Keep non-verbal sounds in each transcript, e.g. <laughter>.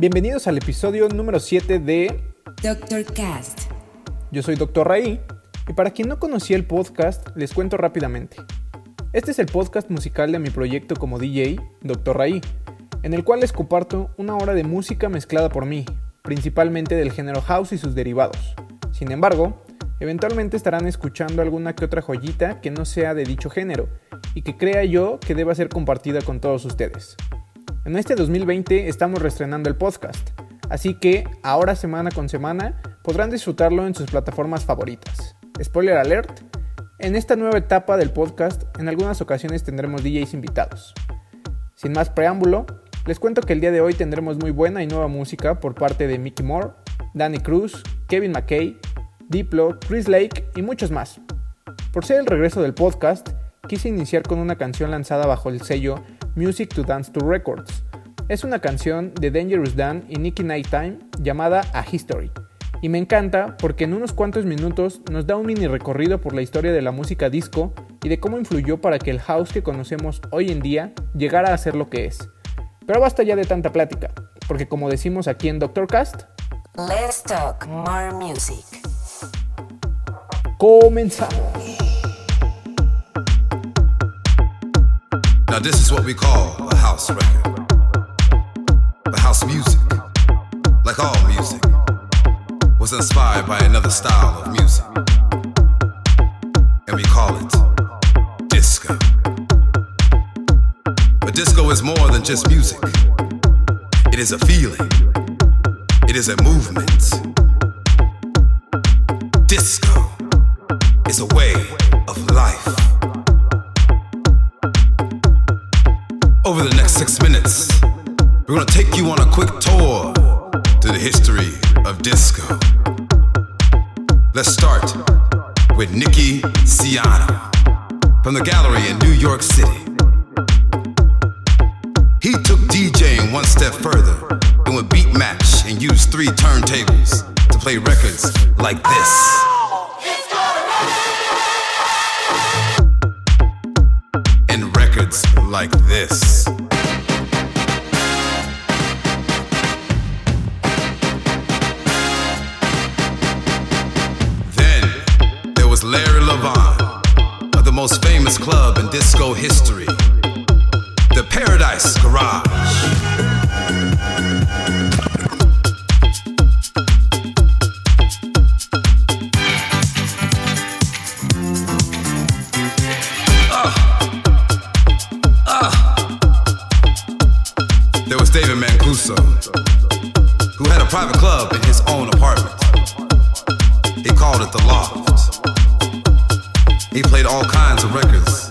Bienvenidos al episodio número 7 de Dr. Cast. Yo soy Dr. Raí y para quien no conocía el podcast, les cuento rápidamente. Este es el podcast musical de mi proyecto como DJ, Dr. Raí, en el cual les comparto una hora de música mezclada por mí, principalmente del género house y sus derivados. Sin embargo, eventualmente estarán escuchando alguna que otra joyita que no sea de dicho género y que crea yo que deba ser compartida con todos ustedes. En este 2020 estamos reestrenando el podcast, así que ahora semana con semana podrán disfrutarlo en sus plataformas favoritas. Spoiler alert, en esta nueva etapa del podcast en algunas ocasiones tendremos DJs invitados. Sin más preámbulo, les cuento que el día de hoy tendremos muy buena y nueva música por parte de Mickey Moore, Danny Cruz, Kevin McKay, Diplo, Chris Lake y muchos más. Por ser el regreso del podcast, quise iniciar con una canción lanzada bajo el sello Music to Dance to Records. Es una canción de Dangerous Dan y Nicky Nighttime llamada A History. Y me encanta porque en unos cuantos minutos nos da un mini recorrido por la historia de la música disco y de cómo influyó para que el house que conocemos hoy en día llegara a ser lo que es. Pero basta ya de tanta plática, porque como decimos aquí en Doctor Cast, Let's talk more music. comenzamos. Now this is what we call a house record. The house music, like all music, was inspired by another style of music. And we call it disco. But disco is more than just music. It is a feeling. It is a movement. York City. Who had a private club in his own apartment. He called it the Loft. He played all kinds of records.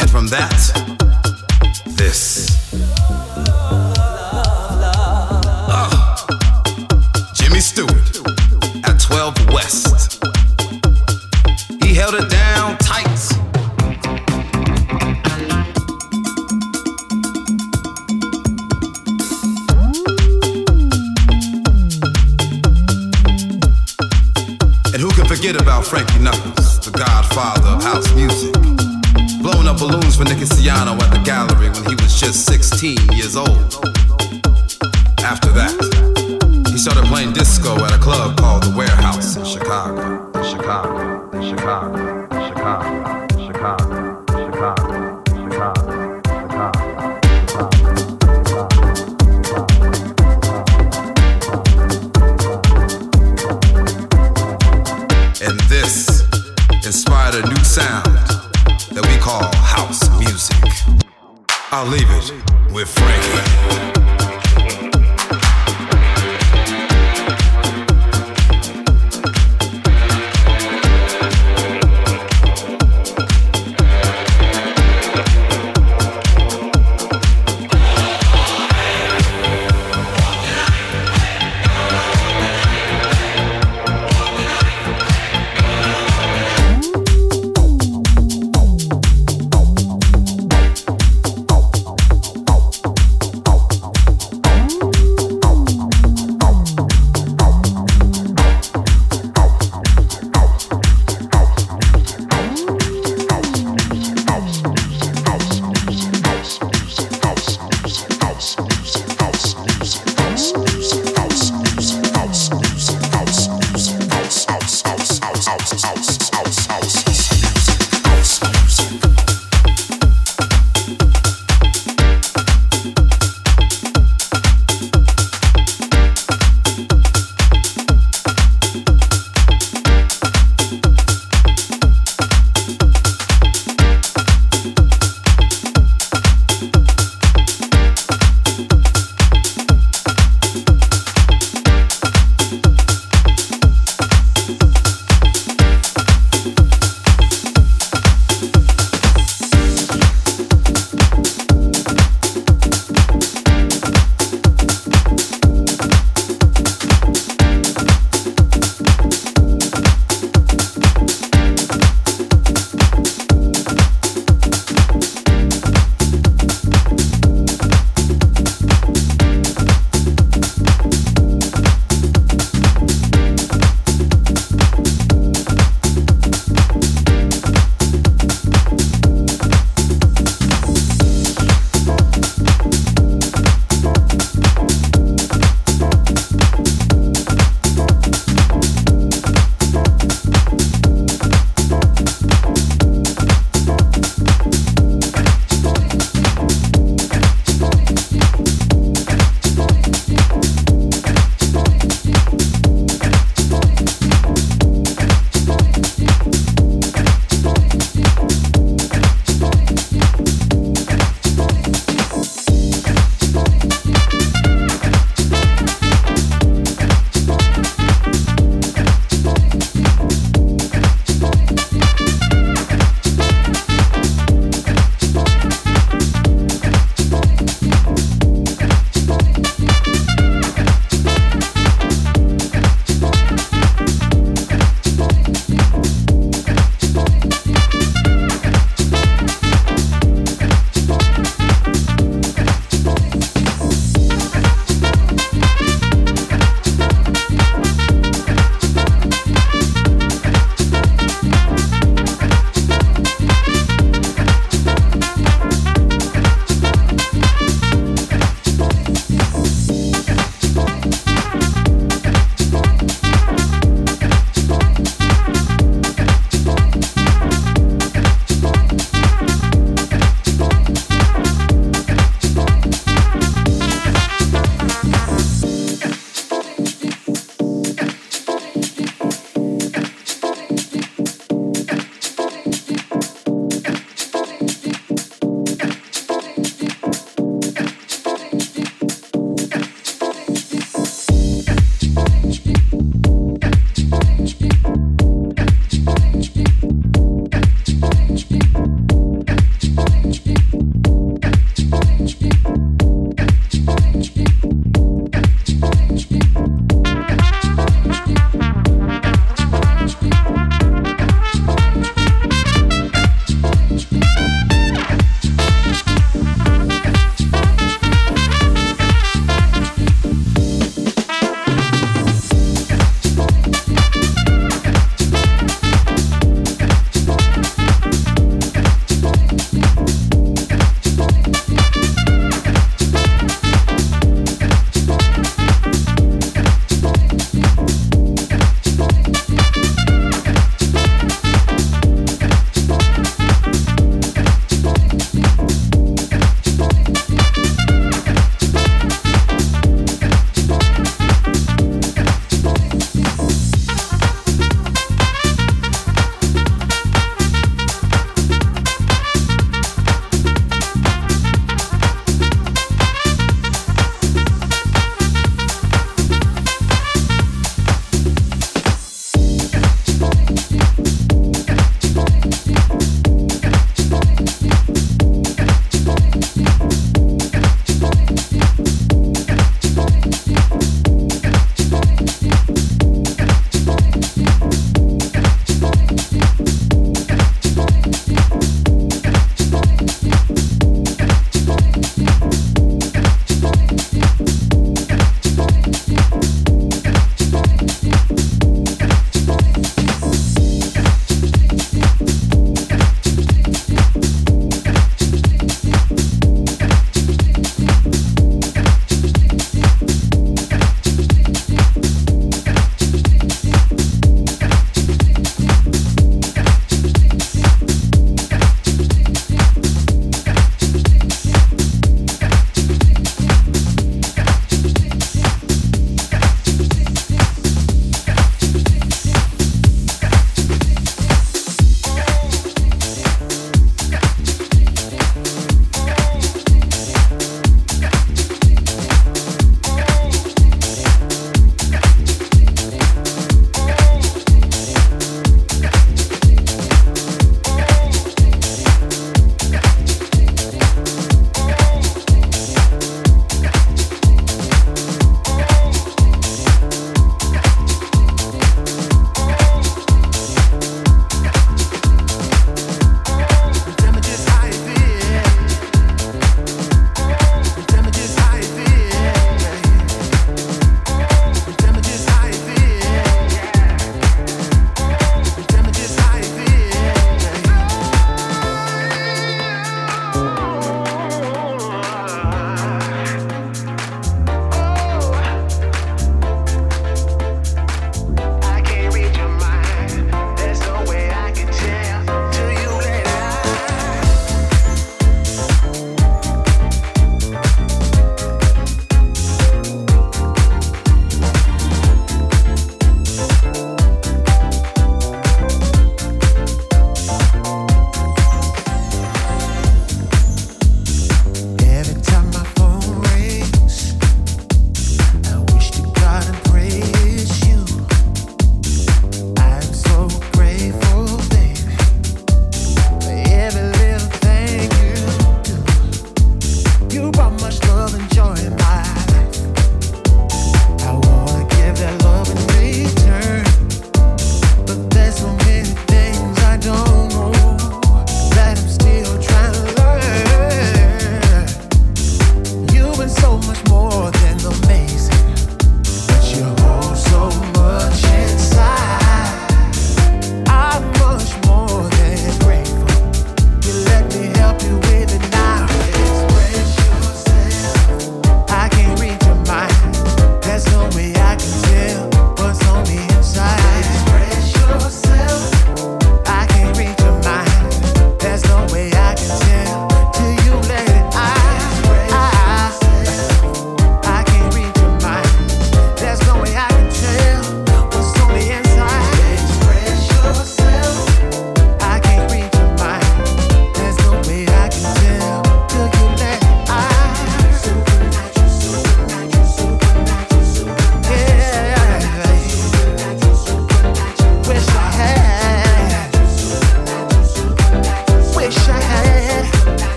And from that,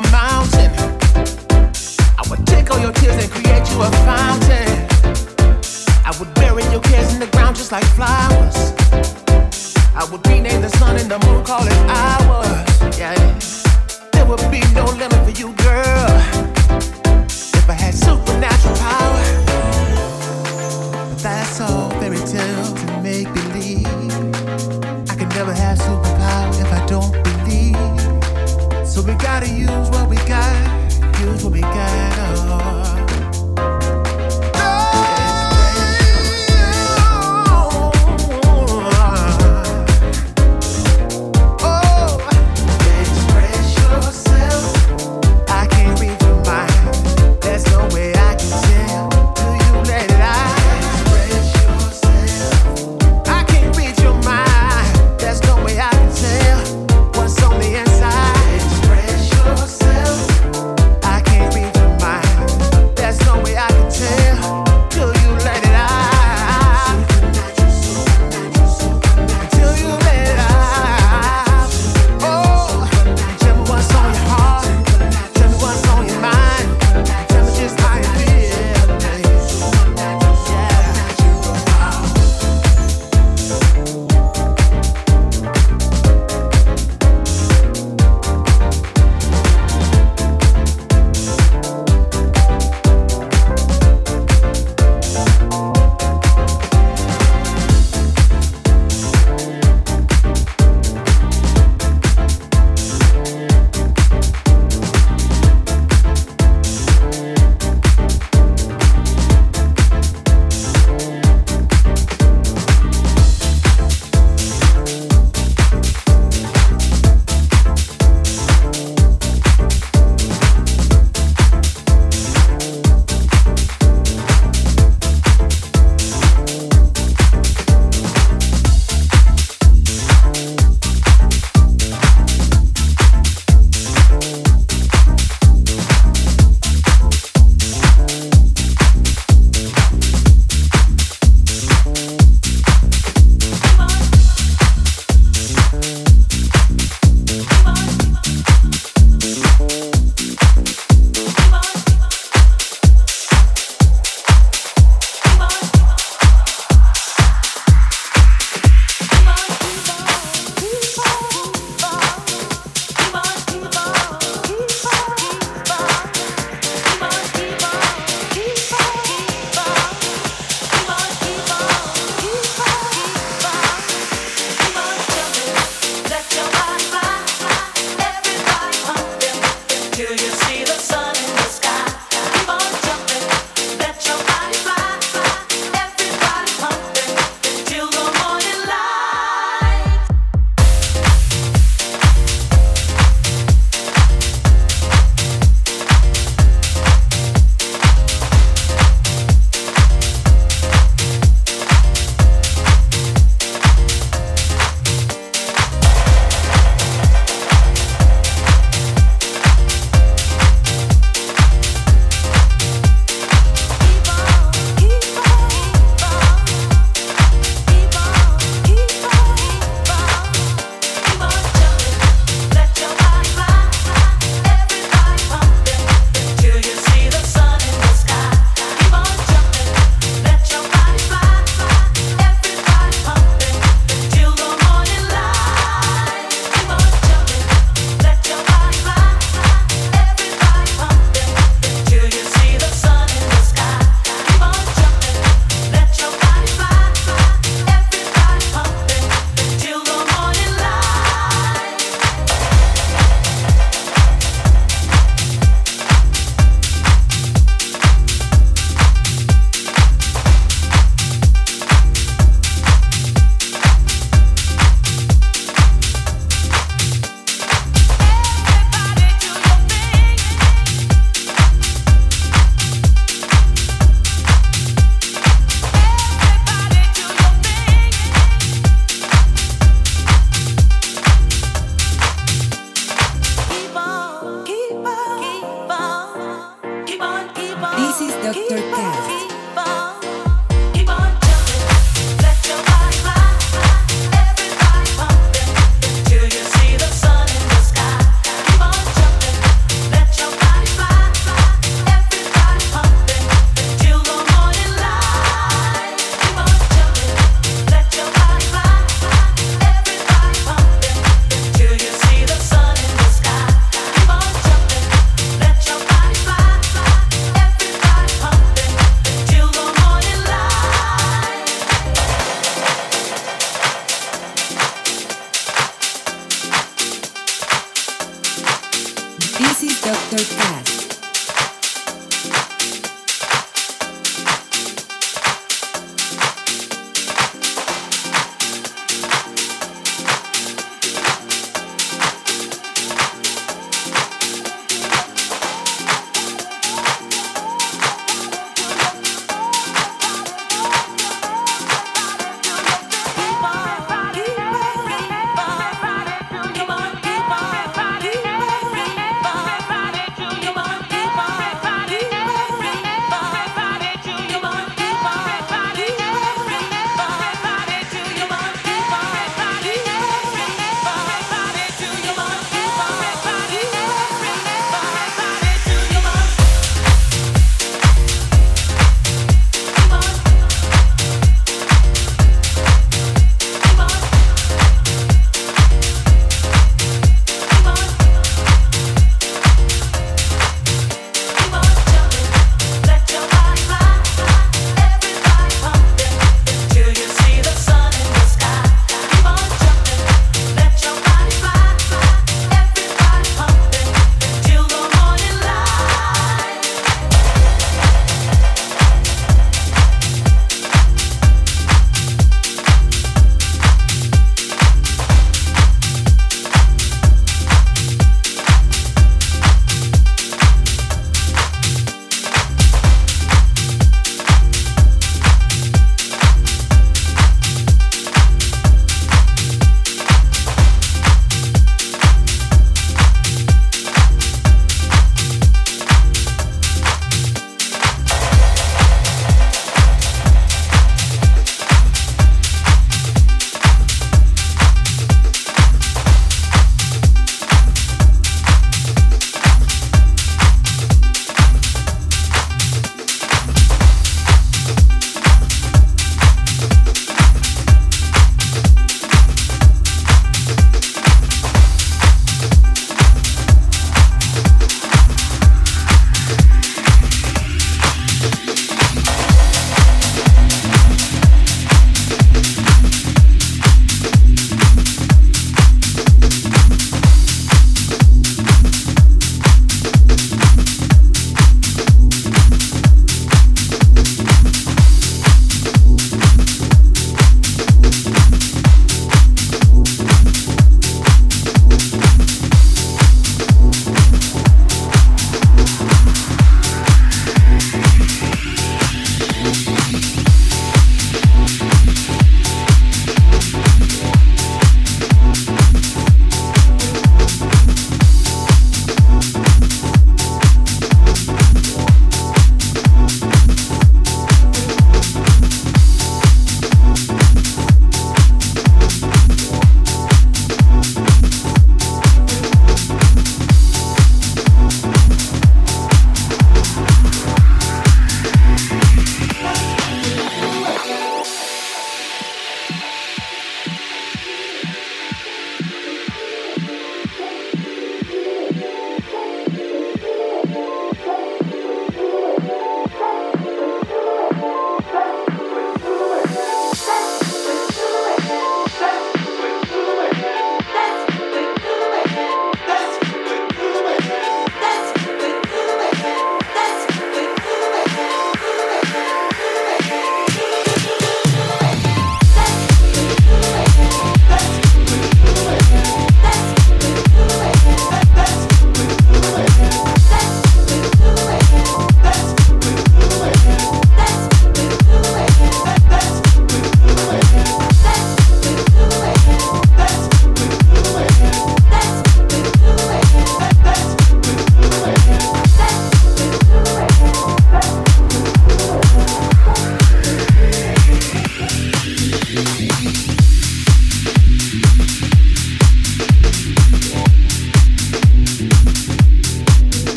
My.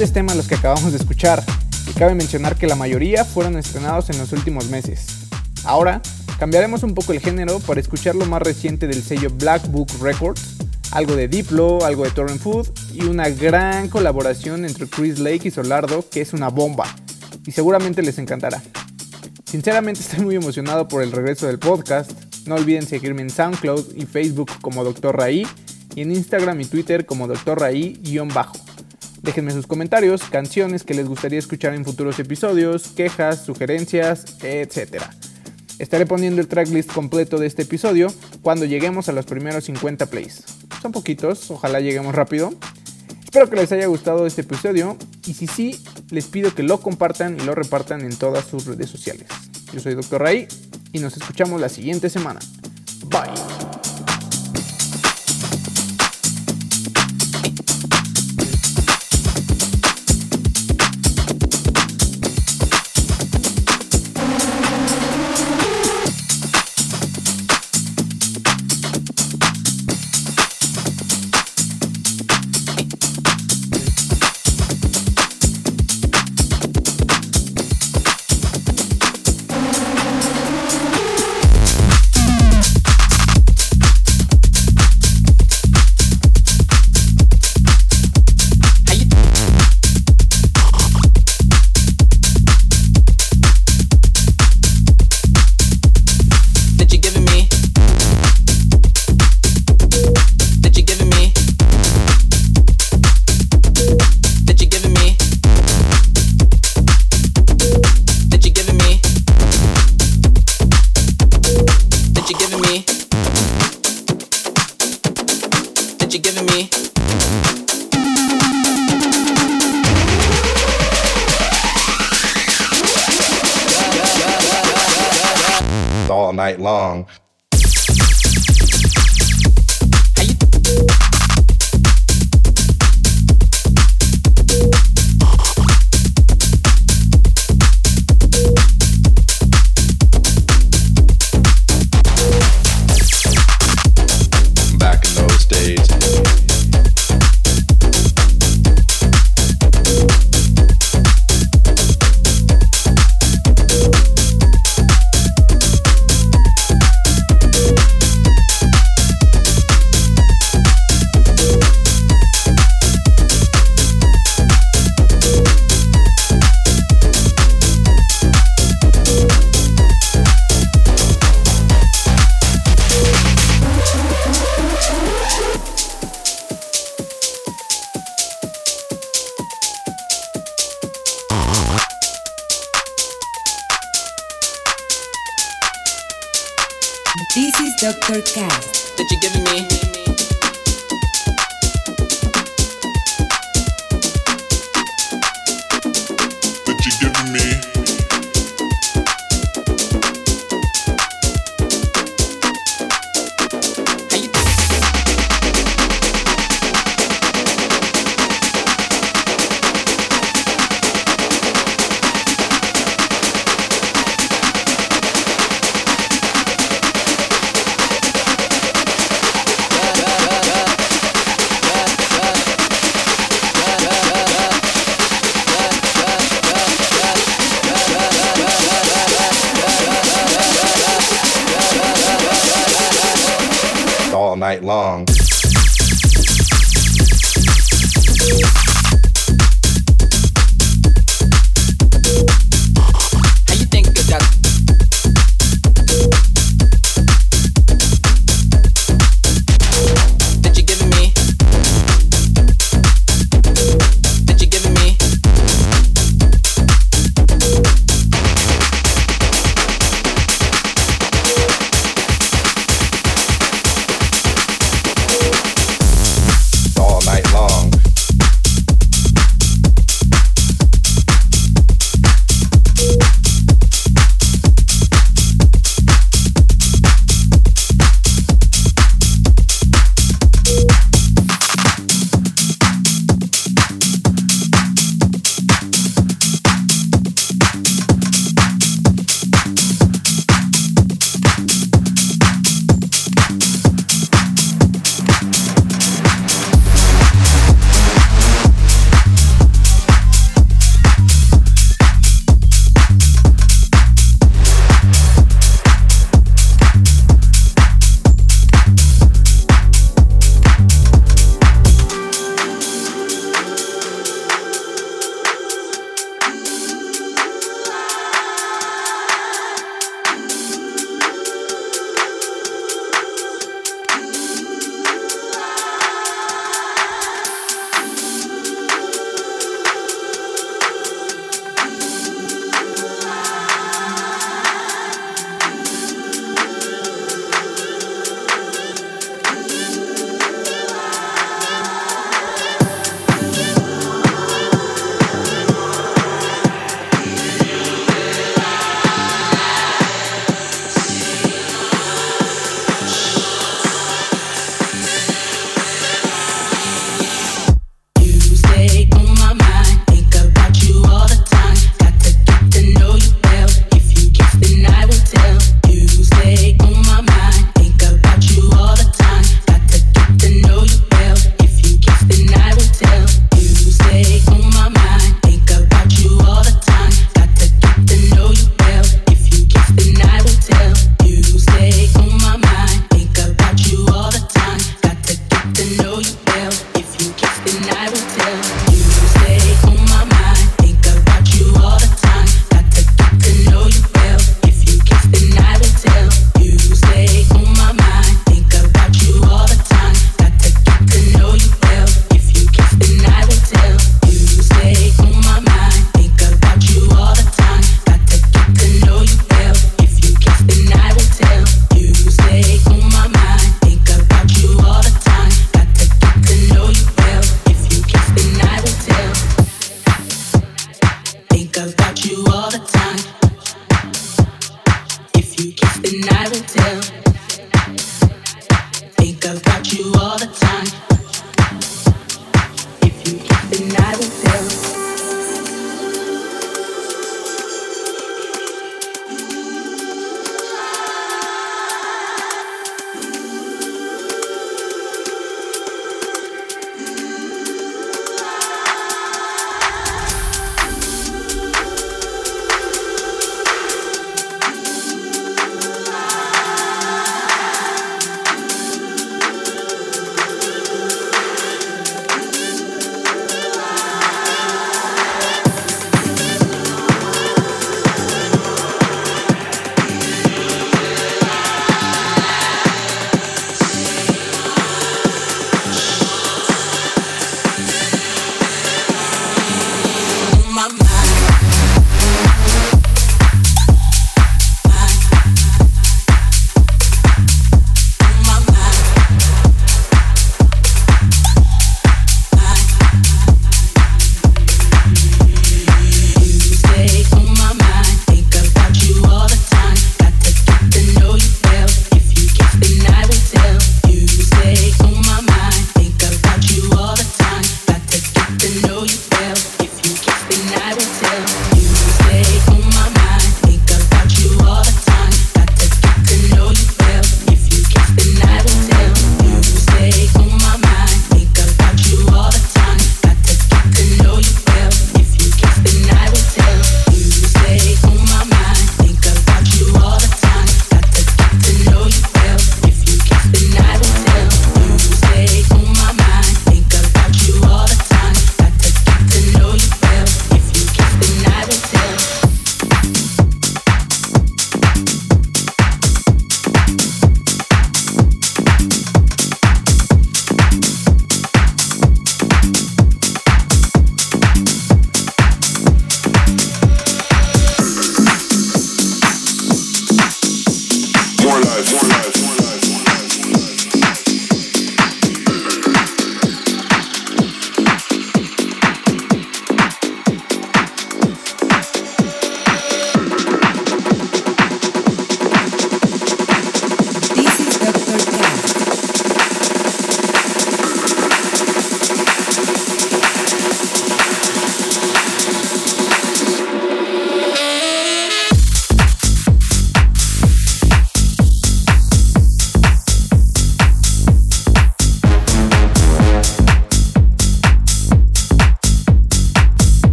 Grandes temas los que acabamos de escuchar, y cabe mencionar que la mayoría fueron estrenados en los últimos meses. Ahora, cambiaremos un poco el género para escuchar lo más reciente del sello Black Book Records, algo de Diplo, algo de Torrent Food y una gran colaboración entre Chris Lake y Solardo que es una bomba, y seguramente les encantará. Sinceramente <laughs> estoy muy emocionado por el regreso del podcast. No olviden seguirme en SoundCloud y Facebook como Dr. Raí y en Instagram y Twitter como Dr. Raí-bajo. Déjenme sus comentarios, canciones que les gustaría escuchar en futuros episodios, quejas, sugerencias, etc. Estaré poniendo el tracklist completo de este episodio cuando lleguemos a los primeros 50 plays. Son poquitos, ojalá lleguemos rápido. Espero que les haya gustado este episodio y si sí, les pido que lo compartan y lo repartan en todas sus redes sociales. Yo soy Dr. Ray y nos escuchamos la siguiente semana. Bye.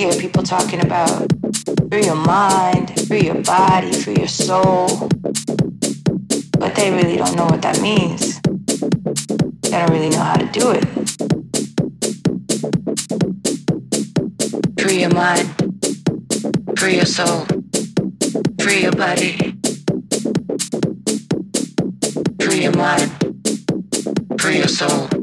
hear people talking about free your mind, free your body, free your soul. But they really don't know what that means. They don't really know how to do it. Free your mind, free your soul, free your body. Free your mind, free your soul.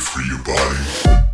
free your body.